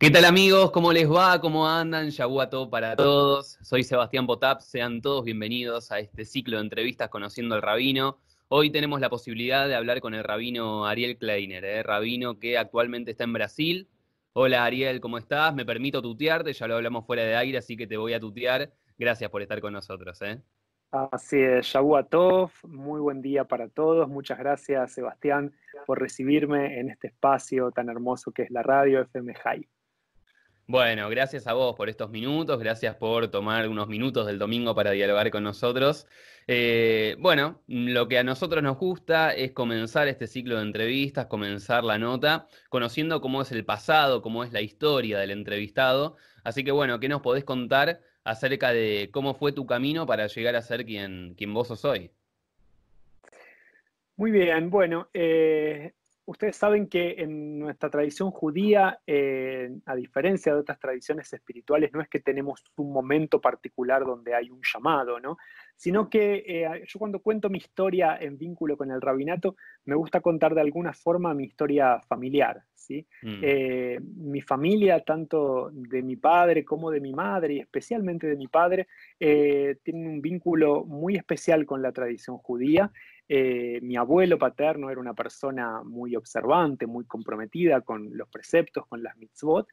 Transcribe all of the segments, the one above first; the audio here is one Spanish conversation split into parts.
¿Qué tal amigos? ¿Cómo les va? ¿Cómo andan? Yaguato para todos. Soy Sebastián Potap. Sean todos bienvenidos a este ciclo de entrevistas Conociendo al Rabino. Hoy tenemos la posibilidad de hablar con el rabino Ariel Kleiner, ¿eh? rabino que actualmente está en Brasil. Hola Ariel, ¿cómo estás? Me permito tutearte, ya lo hablamos fuera de aire, así que te voy a tutear. Gracias por estar con nosotros. ¿eh? Así es, Yaguatov, muy buen día para todos. Muchas gracias Sebastián por recibirme en este espacio tan hermoso que es la radio FM High. Bueno, gracias a vos por estos minutos, gracias por tomar unos minutos del domingo para dialogar con nosotros. Eh, bueno, lo que a nosotros nos gusta es comenzar este ciclo de entrevistas, comenzar la nota, conociendo cómo es el pasado, cómo es la historia del entrevistado. Así que bueno, ¿qué nos podés contar acerca de cómo fue tu camino para llegar a ser quien, quien vos sos hoy? Muy bien, bueno, eh, Ustedes saben que en nuestra tradición judía, eh, a diferencia de otras tradiciones espirituales, no es que tenemos un momento particular donde hay un llamado, ¿no? Sino que eh, yo cuando cuento mi historia en vínculo con el rabinato, me gusta contar de alguna forma mi historia familiar, ¿sí? Mm. Eh, mi familia, tanto de mi padre como de mi madre, y especialmente de mi padre, tienen un vínculo muy especial con la tradición judía. Eh, mi abuelo paterno era una persona muy observante, muy comprometida con los preceptos, con las mitzvot.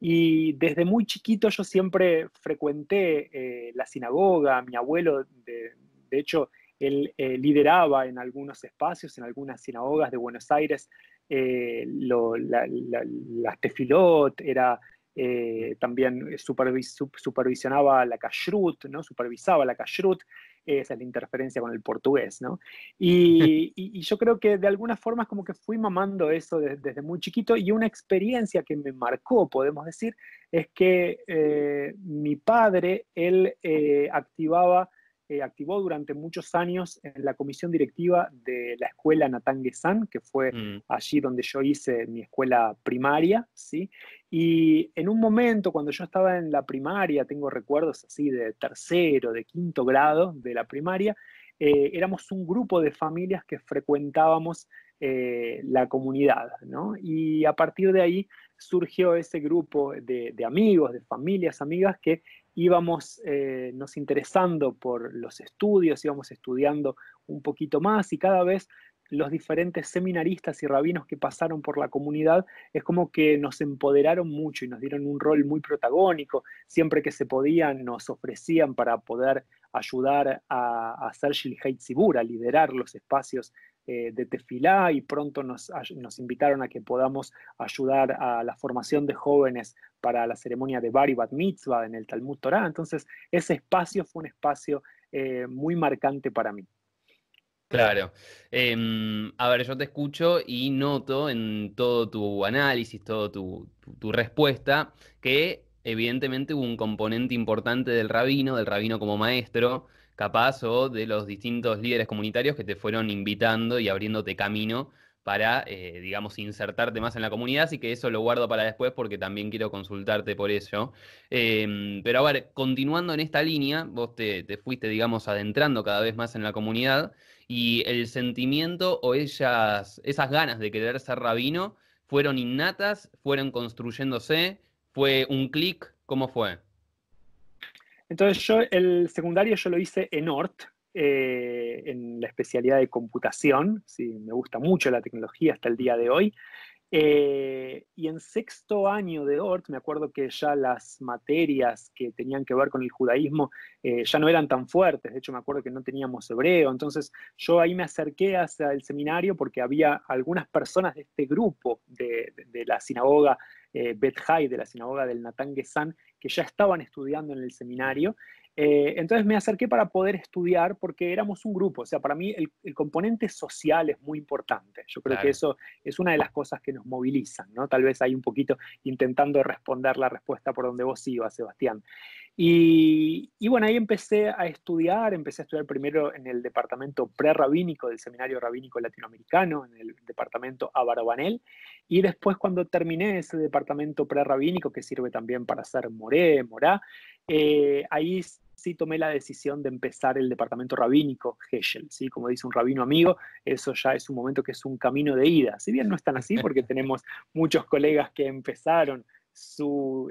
Y desde muy chiquito yo siempre frecuenté eh, la sinagoga. Mi abuelo, de, hecho, él eh, lideraba en algunos espacios, en algunas sinagogas de Buenos Aires, las tefilot, era también supervisionaba la kashrut, ¿no? supervisaba la kashrut, esa es la interferencia con el portugués, ¿no? Y, yo creo que de alguna forma es como que fui mamando eso desde, muy chiquito y una experiencia que me marcó, podemos decir, es que eh, mi padre, él eh, activaba eh, activó durante muchos años en la comisión directiva de la escuela Natanguesan, que fue mm. allí donde yo hice mi escuela primaria, ¿sí? Y en un momento, cuando yo estaba en la primaria, tengo recuerdos así de tercero, de quinto grado de la primaria, eh, éramos un grupo de familias que frecuentábamos eh, la comunidad, ¿no? Y a partir de ahí surgió ese grupo de, de amigos, de familias, amigas que íbamos eh, nos interesando por los estudios, íbamos estudiando un poquito más y cada vez los diferentes seminaristas y rabinos que pasaron por la comunidad es como que nos empoderaron mucho y nos dieron un rol muy protagónico. Siempre que se podían nos ofrecían para poder ayudar a, hacer Shilhait Sibur, a liderar los espacios eh, de tefilá y pronto nos, nos, invitaron a que podamos ayudar a la formación de jóvenes para la ceremonia de Bari Bat Mitzvah en el Talmud Torah. Entonces, ese espacio fue un espacio eh, muy marcante para mí. Claro. Em, a ver, yo te escucho y noto en todo tu análisis, toda tu, tu, respuesta, que evidentemente hubo un componente importante del rabino, del rabino como maestro, capaz, o de los distintos líderes comunitarios que te fueron invitando y abriéndote camino para, eh, digamos, insertarte más en la comunidad, así que eso lo guardo para después porque también quiero consultarte por eso. Em, pero a ver, continuando en esta línea, vos te, fuiste, digamos, adentrando cada vez más en la comunidad y el sentimiento o ellas, esas ganas de querer ser rabino fueron innatas, fueron construyéndose, fue un clic, ¿cómo fue? Entonces yo el secundario yo lo hice en ORT, eh, en la especialidad de computación, sí, me gusta mucho la tecnología hasta el día de hoy. Eh, y en sexto año de ORT, me acuerdo que ya las materias que tenían que ver con el judaísmo eh, ya no eran tan fuertes, de hecho me acuerdo que no teníamos hebreo, entonces yo ahí me acerqué hacia el seminario porque había algunas personas de este grupo de, la sinagoga eh, Bet de la sinagoga del Natán Gesan, que ya estaban estudiando en el seminario. Eh, entonces me acerqué para poder estudiar porque éramos un grupo, o sea, para mí el, componente social es muy importante. Yo creo que eso es una de las cosas que nos movilizan, ¿no? Tal vez ahí un poquito intentando responder la respuesta por donde vos ibas, Sebastián. Y, bueno, ahí empecé a estudiar, empecé a estudiar primero en el departamento prerrabínico del Seminario Rabínico Latinoamericano, en el departamento Abarabanel, y después cuando terminé ese departamento prerrabínico, que sirve también para hacer moré, morá, eh, ahí sí tomé la decisión de empezar el departamento rabínico Heschel, ¿sí? Como dice un rabino amigo, eso ya es un momento que es un camino de ida. Si bien no están así, porque tenemos muchos colegas que empezaron su,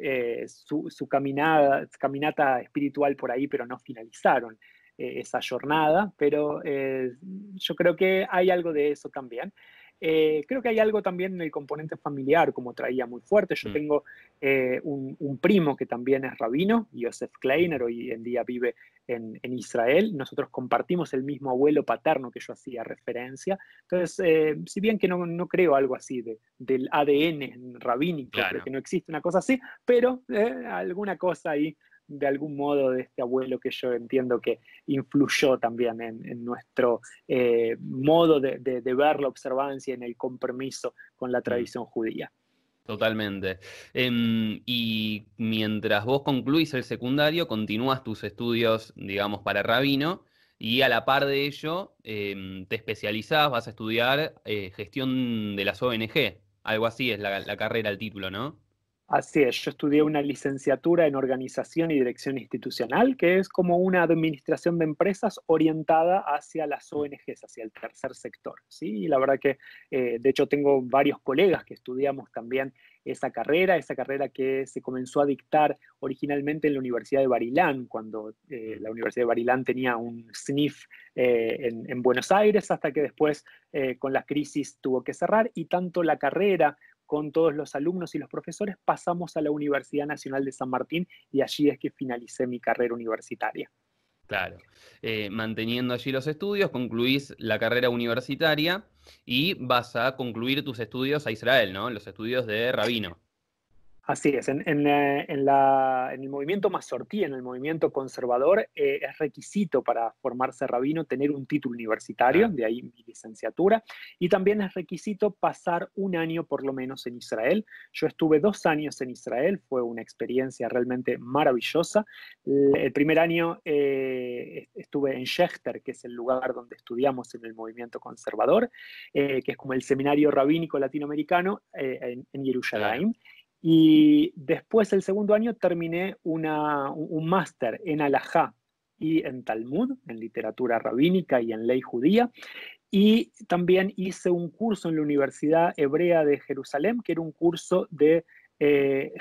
su, caminada, caminata espiritual por ahí, pero no finalizaron esa jornada, pero yo creo que hay algo de eso también. Eh, creo que hay algo también en el componente familiar, como traía muy fuerte. Yo mm. tengo eh, un, primo que también es rabino, Joseph Kleiner, hoy en día vive en, Israel. Nosotros compartimos el mismo abuelo paterno que yo hacía referencia. Entonces, eh, si bien que no, creo algo así de, del ADN rabínico, que no existe una cosa así, pero alguna cosa ahí de algún modo de este abuelo que yo entiendo que influyó también en, nuestro eh, modo de, ver la observancia en el compromiso con la mm. tradición judía. Totalmente. Em, y mientras vos concluís el secundario, continúas tus estudios, digamos, para rabino, y a la par de ello, em, te especializás, vas a estudiar eh, gestión de las ONG. Algo así es la, la carrera, el título, ¿no? Así es, yo estudié una licenciatura en organización y dirección institucional, que es como una administración de empresas orientada hacia las ONGs, hacia el tercer sector. ¿sí? Y la verdad que, eh, de hecho, tengo varios colegas que estudiamos también esa carrera, esa carrera que se comenzó a dictar originalmente en la Universidad de Barilán, cuando eh, la Universidad de Barilán tenía un SNIF eh, en, Buenos Aires, hasta que después con la crisis tuvo que cerrar, y tanto la carrera con todos los alumnos y los profesores, pasamos a la Universidad Nacional de San Martín y allí es que finalicé mi carrera universitaria. Claro. Eh, manteniendo allí los estudios, concluís la carrera universitaria y vas a concluir tus estudios a Israel, ¿no? Los estudios de rabino. Así es, en, eh, el movimiento masortí, en el movimiento conservador, eh, es requisito para formarse rabino tener un título universitario, de ahí mi licenciatura, y también es requisito pasar un año por lo menos en Israel. Yo estuve dos años en Israel, fue una experiencia realmente maravillosa. El primer año eh, estuve en Schechter, que es el lugar donde estudiamos en el movimiento conservador, que es como el seminario rabínico latinoamericano en, en Jerusalén. Y después, el segundo año, terminé un máster en Alajá y en Talmud, en literatura rabínica y en ley judía. Y también hice un curso en la Universidad Hebrea de Jerusalén, que era un curso de eh,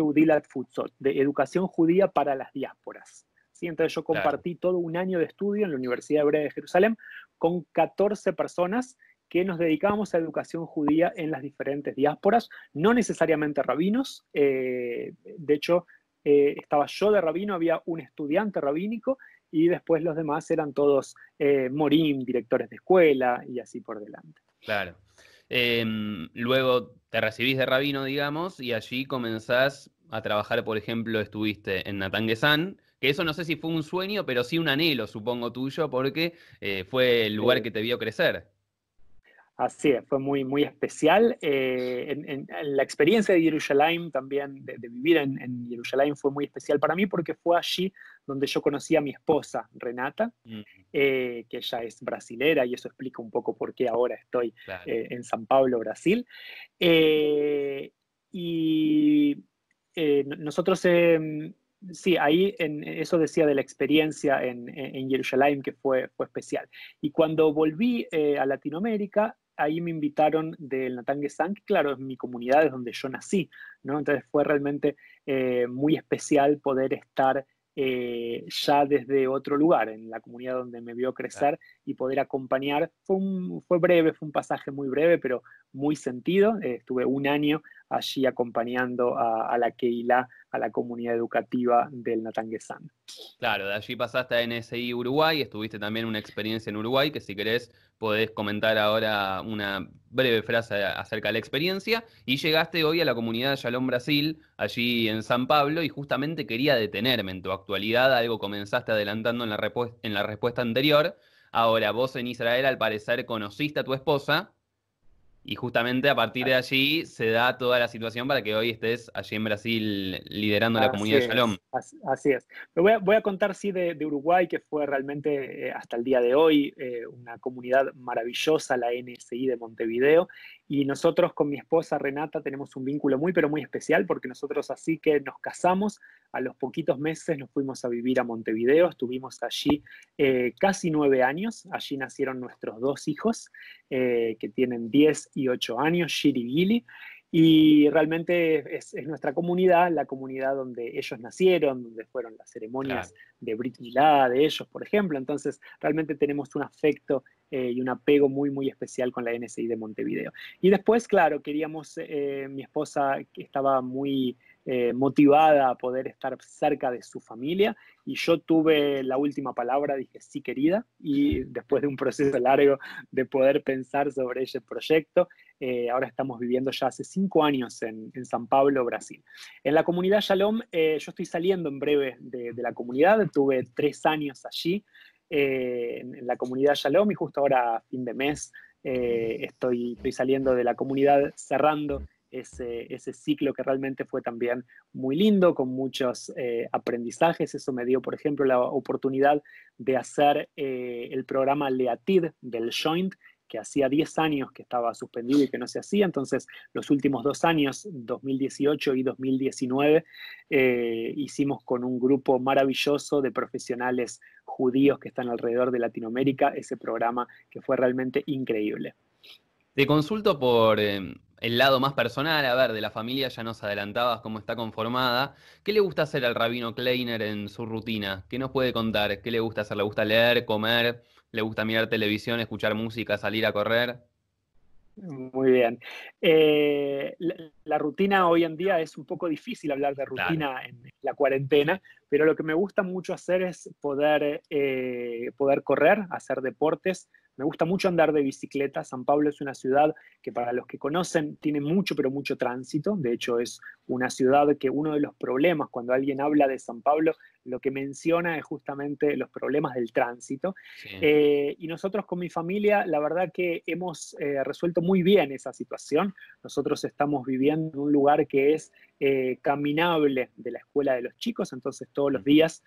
Udilat Futsot, de educación judía para las diásporas. ¿Sí? Entonces yo compartí todo un año de estudio en la Universidad Hebrea de Jerusalén con 14 personas que nos dedicábamos a educación judía en las diferentes diásporas, no necesariamente rabinos, eh, de hecho eh, estaba yo de rabino, había un estudiante rabínico y después los demás eran todos eh, morim, directores de escuela y así por delante. Claro. Em, luego te recibís de rabino, digamos, y allí comenzás a trabajar, por ejemplo, estuviste en Natanguesán, que eso no sé si fue un sueño, pero sí un anhelo, supongo tuyo, porque fue el lugar que te vio crecer. Así es, fue muy, muy especial. Eh, en, la experiencia de Jerusalén también, de, vivir en, en, Jerusalén, fue muy especial para mí porque fue allí donde yo conocí a mi esposa, Renata, mm. eh, que ella es brasilera y eso explica un poco por qué ahora estoy eh, en San Pablo, Brasil. y nosotros sí, ahí en, eso decía de la experiencia en, en, Jerusalén que fue, fue especial. Y cuando volví a Latinoamérica, ahí me invitaron del Natangue San, que claro, es mi comunidad, es donde yo nací, ¿no? Entonces fue realmente eh, muy especial poder estar eh, ya desde otro lugar, en la comunidad donde me vio crecer y poder acompañar. Fue, fue breve, fue un pasaje muy breve, pero muy sentido. Eh, estuve un año allí acompañando a, la Keila, a la comunidad educativa del Natanguesán. Claro, de allí pasaste a NSI Uruguay, estuviste también una experiencia en Uruguay, que si querés podés comentar ahora una breve frase acerca de la experiencia, y llegaste hoy a la comunidad de Shalom Brasil, allí en San Pablo, y justamente quería detenerme en tu actualidad, algo comenzaste adelantando en la, en la respuesta anterior, ahora vos en Israel al parecer conociste a tu esposa, y justamente a partir de allí se da toda la situación para que hoy estés allí en Brasil liderando la comunidad de Shalom. Así, es. voy, a, voy a, contar, sí, de, Uruguay, que fue realmente eh, hasta el día de hoy eh, una comunidad maravillosa, la NSI de Montevideo. Y nosotros con mi esposa Renata tenemos un vínculo muy, pero muy especial, porque nosotros así que nos casamos, a los poquitos meses nos fuimos a vivir a Montevideo, estuvimos allí eh, casi nueve años, allí nacieron nuestros dos hijos, que tienen 10 y 8 años, Shiri y realmente es, nuestra comunidad, la comunidad donde ellos nacieron, donde fueron las ceremonias de Brit Milá, de ellos, por ejemplo. Entonces, realmente tenemos un afecto eh, y un apego muy, muy especial con la NSI de Montevideo. Y después, claro, queríamos, eh, mi esposa estaba muy eh, motivada a poder estar cerca de su familia y yo tuve la última palabra, dije sí querida y después de un proceso largo de poder pensar sobre ese proyecto, eh, ahora estamos viviendo ya hace cinco años en, San Pablo, Brasil. En la comunidad Shalom, eh, yo estoy saliendo en breve de, la comunidad, tuve tres años allí en, la comunidad Shalom y justo ahora fin de mes estoy, estoy saliendo de la comunidad cerrando ese, ese, ciclo que realmente fue también muy lindo, con muchos eh, aprendizajes. Eso me dio, por ejemplo, la oportunidad de hacer eh, el programa Leatid del Joint, que hacía 10 años que estaba suspendido y que no se hacía. Entonces, los últimos dos años, 2018 y 2019, eh, hicimos con un grupo maravilloso de profesionales judíos que están alrededor de Latinoamérica ese programa que fue realmente increíble. Te consulto por el lado más personal, a ver, de la familia ya nos adelantabas cómo está conformada. ¿Qué le gusta hacer al rabino Kleiner en su rutina? ¿Qué nos puede contar? ¿Qué le gusta hacer? ¿Le gusta leer, comer? ¿Le gusta mirar televisión, escuchar música, salir a correr? Muy bien. Eh, la, rutina hoy en día es un poco difícil hablar de rutina en la cuarentena, pero lo que me gusta mucho hacer es poder, eh, poder correr, hacer deportes, me gusta mucho andar de bicicleta. San Pablo es una ciudad que para los que conocen tiene mucho, pero mucho tránsito. De hecho, es una ciudad que uno de los problemas cuando alguien habla de San Pablo, lo que menciona es justamente los problemas del tránsito. Eh, y nosotros con mi familia, la verdad que hemos eh, resuelto muy bien esa situación. Nosotros estamos viviendo en un lugar que es eh, caminable de la escuela de los chicos, entonces todos los días,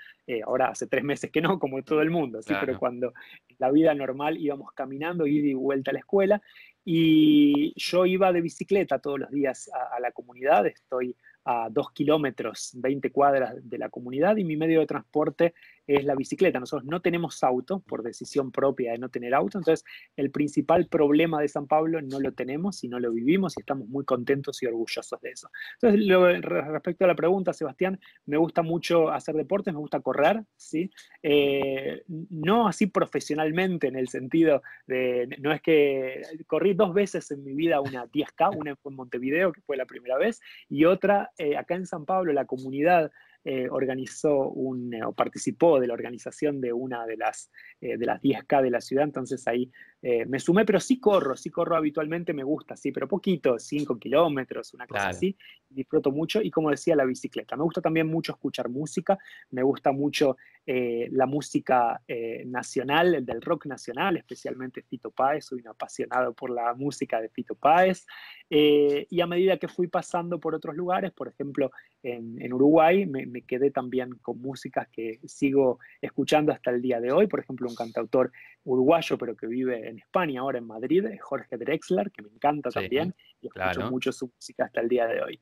ahora hace tres meses que no, como todo el mundo, ¿sí? pero cuando la vida normal íbamos caminando, ida y vuelta a la escuela, y yo iba de bicicleta todos los días a, a la comunidad, estoy a dos kilómetros, 20 cuadras de la comunidad y mi medio de transporte es la bicicleta. Nosotros no tenemos auto por decisión propia de no tener auto, entonces el principal problema de San Pablo no lo tenemos y no lo vivimos y estamos muy contentos y orgullosos de eso. Entonces, respecto a la pregunta, Sebastián, me gusta mucho hacer deportes, me gusta correr, ¿sí? Eh, no así profesionalmente en el sentido de, no es que corrí dos veces en mi vida una 10K, una en Montevideo, que fue la primera vez, y otra eh, acá en San Pablo, la comunidad eh, organizó un, o participó de la organización de una de las, de las 10K de la ciudad, entonces ahí eh, me sumé, pero sí corro, sí corro habitualmente, me gusta, sí, pero poquito, 5 kilómetros, una cosa así, disfruto mucho y como decía, la bicicleta. Me gusta también mucho escuchar música, me gusta mucho eh, la música eh, nacional, el del rock nacional, especialmente Fito Páez, soy un apasionado por la música de Fito Páez, y a medida que fui pasando por otros lugares, por ejemplo, en, Uruguay, me, me, quedé también con músicas que sigo escuchando hasta el día de hoy, por ejemplo, un cantautor uruguayo, pero que vive en España, ahora en Madrid, Jorge Drexler, que me encanta también, y escucho mucho su música hasta el día de hoy.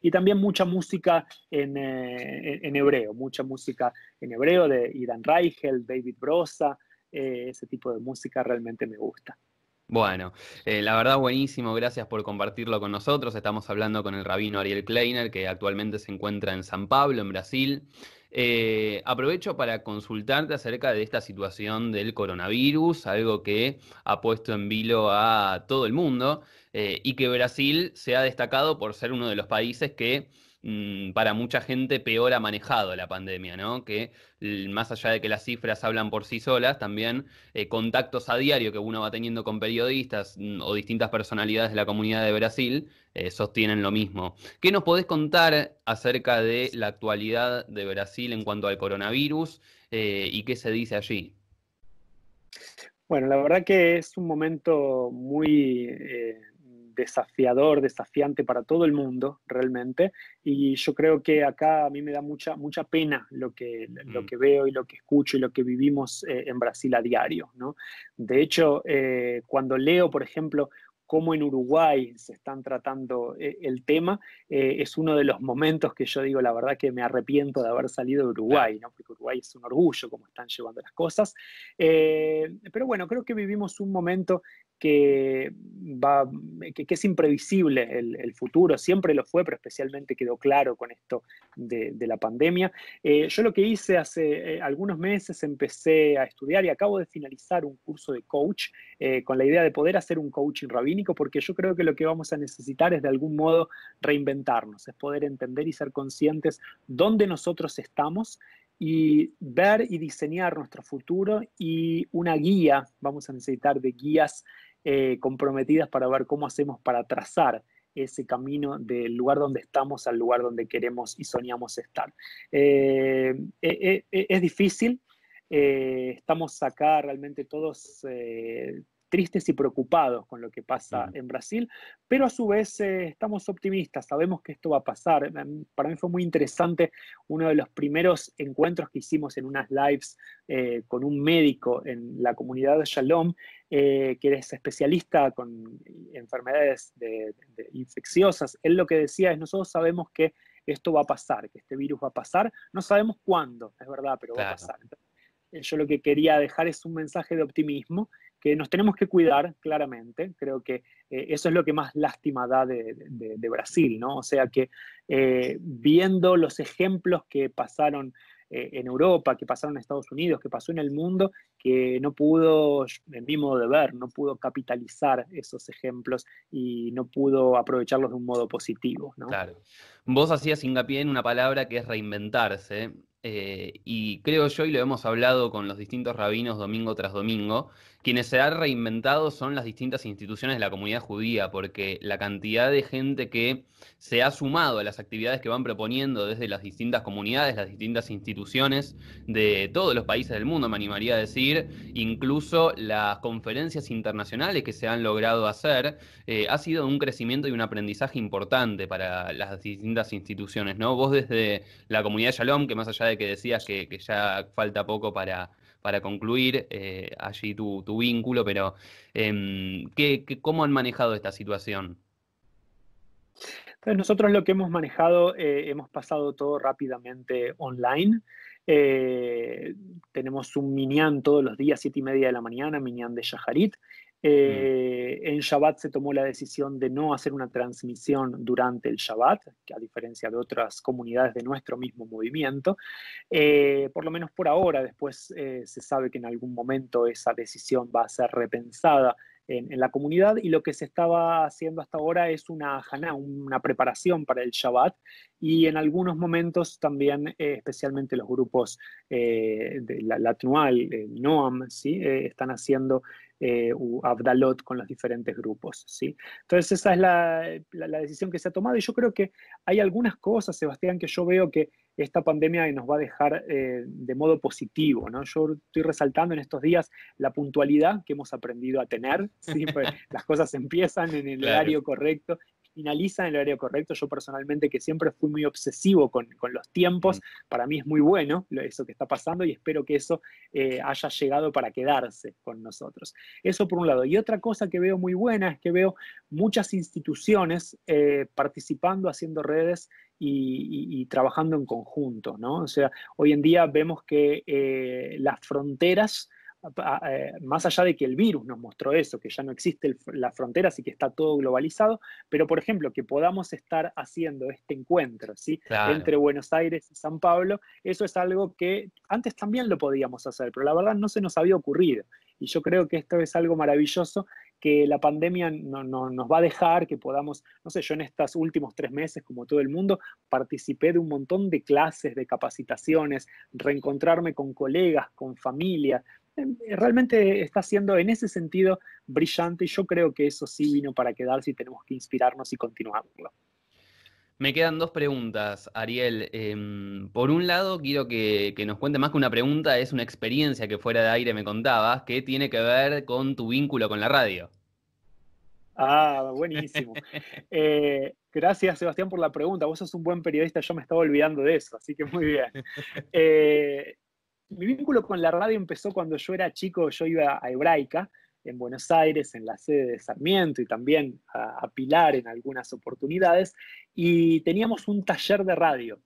Y también mucha música en, eh, en hebreo, mucha música en hebreo de Idan Reichel, David Brosa, eh, ese tipo de música realmente me gusta. Bueno, eh, la verdad buenísimo, gracias por compartirlo con nosotros. Estamos hablando con el rabino Ariel Kleiner, que actualmente se encuentra en San Pablo, en Brasil. Eh, aprovecho para consultarte acerca de esta situación del coronavirus, algo que ha puesto en vilo a todo el mundo eh, y que Brasil se ha destacado por ser uno de los países que para mucha gente peor ha manejado la pandemia, ¿no? Que más allá de que las cifras hablan por sí solas, también eh, contactos a diario que uno va teniendo con periodistas mm, o distintas personalidades de la comunidad de Brasil eh, sostienen lo mismo. ¿Qué nos podés contar acerca de la actualidad de Brasil en cuanto al coronavirus eh, y qué se dice allí? Bueno, la verdad que es un momento muy desafiador, desafiante para todo el mundo realmente. Y yo creo que acá a mí me da mucha, mucha pena lo que, lo mm. que veo y lo que escucho y lo que vivimos eh, en Brasil a diario. ¿no? De hecho, eh, cuando leo, por ejemplo, cómo en Uruguay se están tratando eh, el tema, es uno de los momentos que yo digo, la verdad que me arrepiento de haber salido de Uruguay, ¿no? porque Uruguay es un orgullo cómo están llevando las cosas. pero bueno, creo que vivimos un momento que, va, que, es imprevisible el, futuro, siempre lo fue, pero especialmente quedó claro con esto de, la pandemia. Eh, yo lo que hice hace eh, algunos meses, empecé a estudiar y acabo de finalizar un curso de coach eh, con la idea de poder hacer un coaching rabínico, porque yo creo que lo que vamos a necesitar es de algún modo reinventarnos, es poder entender y ser conscientes dónde nosotros estamos y ver y diseñar nuestro futuro y una guía, vamos a necesitar de guías eh, comprometidas para ver cómo hacemos para trazar ese camino del lugar donde estamos al lugar donde queremos y soñamos estar. Eh, eh, es difícil, estamos acá realmente todos tristes y preocupados con lo que pasa en Brasil, pero a su vez eh, estamos optimistas, sabemos que esto va a pasar. Em, para mí fue muy interesante uno de los primeros encuentros que hicimos en unas lives eh, con un médico en la comunidad de Shalom, eh, que es especialista con enfermedades infecciosas. Él lo que decía es, nosotros sabemos que esto va a pasar, que este virus va a pasar, no sabemos cuándo, es verdad, pero va a pasar. yo lo que quería dejar es un mensaje de optimismo que nos tenemos que cuidar claramente. Creo que eh, eso es lo que más lástima da de, Brasil, ¿no? O sea que eh, viendo los ejemplos que pasaron eh, en Europa, que pasaron en Estados Unidos, que pasó en el mundo, que no pudo, en mi modo de ver, no pudo capitalizar esos ejemplos y no pudo aprovecharlos de un modo positivo. Claro. Vos hacías hincapié en una palabra que es reinventarse. y creo yo, y lo hemos hablado con los distintos rabinos domingo tras domingo, quienes se han reinventado son las distintas instituciones de la comunidad judía, porque la cantidad de gente que se ha sumado a las actividades que van proponiendo desde las distintas comunidades, las distintas instituciones de todos los países del mundo, me animaría a decir, incluso las conferencias internacionales que se han logrado hacer, eh, ha sido un crecimiento y un aprendizaje importante para las distintas instituciones, ¿no? Vos desde la comunidad de Shalom, que más allá de que decías que ya falta poco para para concluir eh, allí tu, vínculo, pero em, ¿qué, cómo han manejado esta situación? Entonces nosotros lo que hemos manejado, eh, hemos pasado todo rápidamente online. Eh, tenemos un minián todos los días, siete y media de la mañana, minián de Shaharit. Eh, en Shabbat se tomó la decisión de no hacer una transmisión durante el Shabbat, que a diferencia de otras comunidades de nuestro mismo movimiento. Eh, por lo menos por ahora, después se sabe que en algún momento esa decisión va a ser repensada en, la comunidad y lo que se estaba haciendo hasta ahora es una una preparación para el Shabbat y en algunos momentos también, especialmente los grupos de la, la Noam, ¿sí? están haciendo eh, Abdalot con los diferentes grupos. ¿sí? Entonces esa es la, decisión que se ha tomado y yo creo que hay algunas cosas, Sebastián, que yo veo que esta pandemia nos va a dejar eh, de modo positivo. ¿no? Yo estoy resaltando en estos días la puntualidad que hemos aprendido a tener. ¿sí? Pues las cosas empiezan en el horario correcto finaliza en el horario correcto. Yo personalmente, que siempre fui muy obsesivo con, los tiempos, mm. para mí es muy bueno eso que está pasando y espero que eso eh, haya llegado para quedarse con nosotros. Eso por un lado. Y otra cosa que veo muy buena es que veo muchas instituciones eh, participando, haciendo redes y, trabajando en conjunto, ¿no? O sea, hoy en día vemos que eh, las fronteras más allá de que el virus nos mostró eso, que ya no existe la frontera, así que está todo globalizado, pero por ejemplo, que podamos estar haciendo este encuentro ¿sí? entre Buenos Aires y San Pablo, eso es algo que antes también lo podíamos hacer, pero la verdad no se nos había ocurrido. Y yo creo que esto es algo maravilloso que la pandemia no, nos va a dejar, que podamos, no sé, yo en estos últimos tres meses, como todo el mundo, participé de un montón de clases, de capacitaciones, reencontrarme con colegas, con familia, realmente está siendo en ese sentido brillante y yo creo que eso sí vino para quedarse y tenemos que inspirarnos y continuarlo. Me quedan dos preguntas, Ariel. Em, por un lado, quiero que, nos cuente más que una pregunta, es una experiencia que fuera de aire me contabas, que tiene que ver con tu vínculo con la radio. Ah, buenísimo. Eh, gracias, Sebastián, por la pregunta. Vos sos un buen periodista, yo me estaba olvidando de eso, así que muy bien. Eh, mi vínculo con la radio empezó cuando yo era chico, yo iba a Hebraica, en Buenos Aires, en la sede de Sarmiento y también a, Pilar en algunas oportunidades, y teníamos un taller de radio.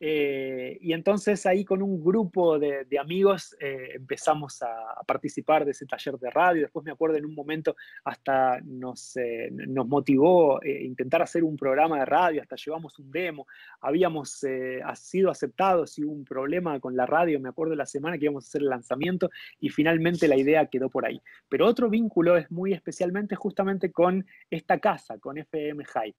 Eh, y entonces ahí con un grupo de, amigos eh, empezamos a, participar de ese taller de radio. Después me acuerdo en un momento hasta nos, eh, nos motivó intentar hacer un programa de radio, hasta llevamos un demo. Habíamos sido aceptados y hubo un problema con la radio, me acuerdo la semana que íbamos a hacer el lanzamiento y finalmente la idea quedó por ahí. Pero otro vínculo es muy especialmente justamente con esta casa, con FM High.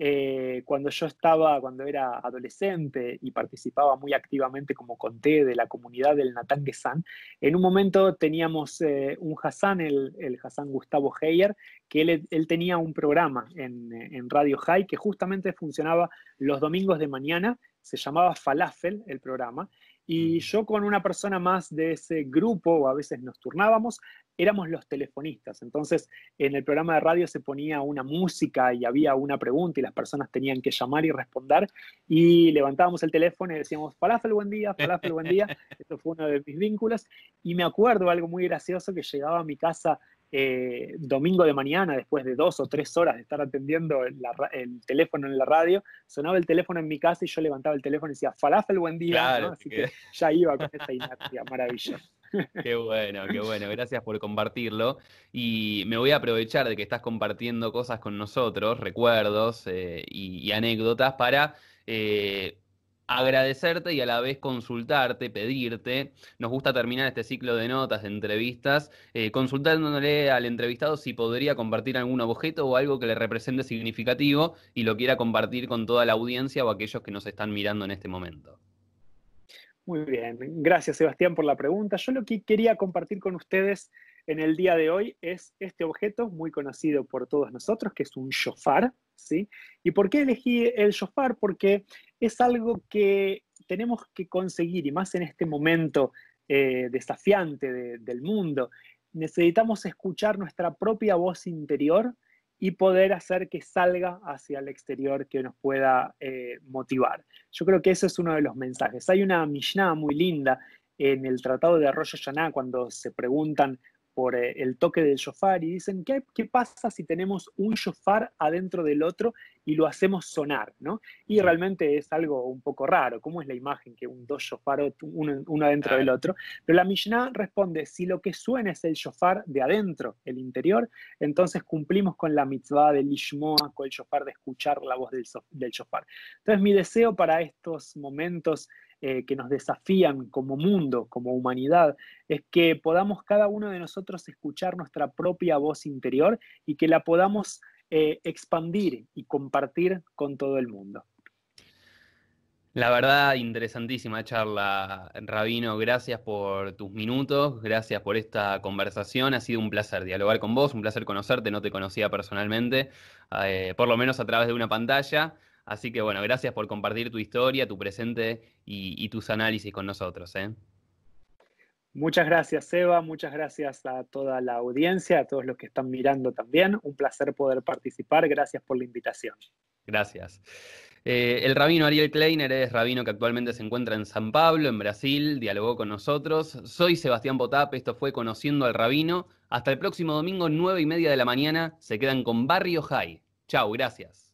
Eh, cuando yo estaba, cuando era adolescente y participaba muy activamente, como conté, de la comunidad del Natangue-san, en un momento teníamos eh, un Hassan, el, el, Hassan Gustavo Heyer, que él, tenía un programa en, en, Radio High que justamente funcionaba los domingos de mañana, se llamaba Falafel el programa, y yo con una persona más de ese grupo, o a veces nos turnábamos, éramos los telefonistas. Entonces, en el programa de radio se ponía una música y había una pregunta y las personas tenían que llamar y responder. Y levantábamos el teléfono y decíamos, falafel, buen día, falafel, buen día. Esto fue uno de mis vínculos. Y me acuerdo algo muy gracioso que llegaba a mi casa eh, domingo de mañana, después de dos o tres horas de estar atendiendo el, teléfono en la radio, sonaba el teléfono en mi casa y yo levantaba el teléfono y decía, falafel, buen día. Así que ya iba con esa inercia maravillosa. Qué bueno, qué bueno. Gracias por compartirlo. Y me voy a aprovechar de que estás compartiendo cosas con nosotros, recuerdos eh, y, anécdotas para eh, agradecerte y a la vez consultarte, pedirte. Nos gusta terminar este ciclo de notas, de entrevistas, eh, consultándole al entrevistado si podría compartir algún objeto o algo que le represente significativo y lo quiera compartir con toda la audiencia o aquellos que nos están mirando en este momento. Muy bien, gracias Sebastián por la pregunta. Yo lo que quería compartir con ustedes en el día de hoy es este objeto muy conocido por todos nosotros, que es un shofar. ¿sí? ¿Y por qué elegí el shofar? Porque es algo que tenemos que conseguir, y más en este momento eh, desafiante del mundo, necesitamos escuchar nuestra propia voz interior y poder hacer que salga hacia el exterior que nos pueda eh, motivar. Yo creo que eso es uno de los mensajes. Hay una Mishnah muy linda en el Tratado de Arroyo Yaná cuando se preguntan por eh, el toque del shofar y dicen, ¿qué, ¿qué, pasa si tenemos un shofar adentro del otro y lo hacemos sonar? ¿no? Y realmente es algo un poco raro, ¿cómo es la imagen que un dos shofar, uno, uno adentro del otro? Pero la Mishnah responde, si lo que suena es el shofar de adentro, el interior, entonces cumplimos con la mitzvah del ishmoa, con el shofar de escuchar la voz del, del shofar. Entonces mi deseo para estos momentos eh, que nos desafían como mundo, como humanidad, es que podamos cada uno de nosotros escuchar nuestra propia voz interior y que la podamos eh, expandir y compartir con todo el mundo. La verdad, interesantísima charla, Rabino. Gracias por tus minutos, gracias por esta conversación. Ha sido un placer dialogar con vos, un placer conocerte. No te conocía personalmente, eh, por lo menos a través de una pantalla. Así que bueno, gracias por compartir tu historia, tu presente y, tus análisis con nosotros. ¿eh? Muchas gracias, Seba. Muchas gracias a toda la audiencia, a todos los que están mirando también. Un placer poder participar. Gracias por la invitación. Gracias. Eh, el rabino Ariel Kleiner es rabino que actualmente se encuentra en San Pablo, en Brasil, dialogó con nosotros. Soy Sebastián Potap, esto fue Conociendo al Rabino. Hasta el próximo domingo, nueve y media de la mañana, se quedan con Barrio High. Chau, gracias.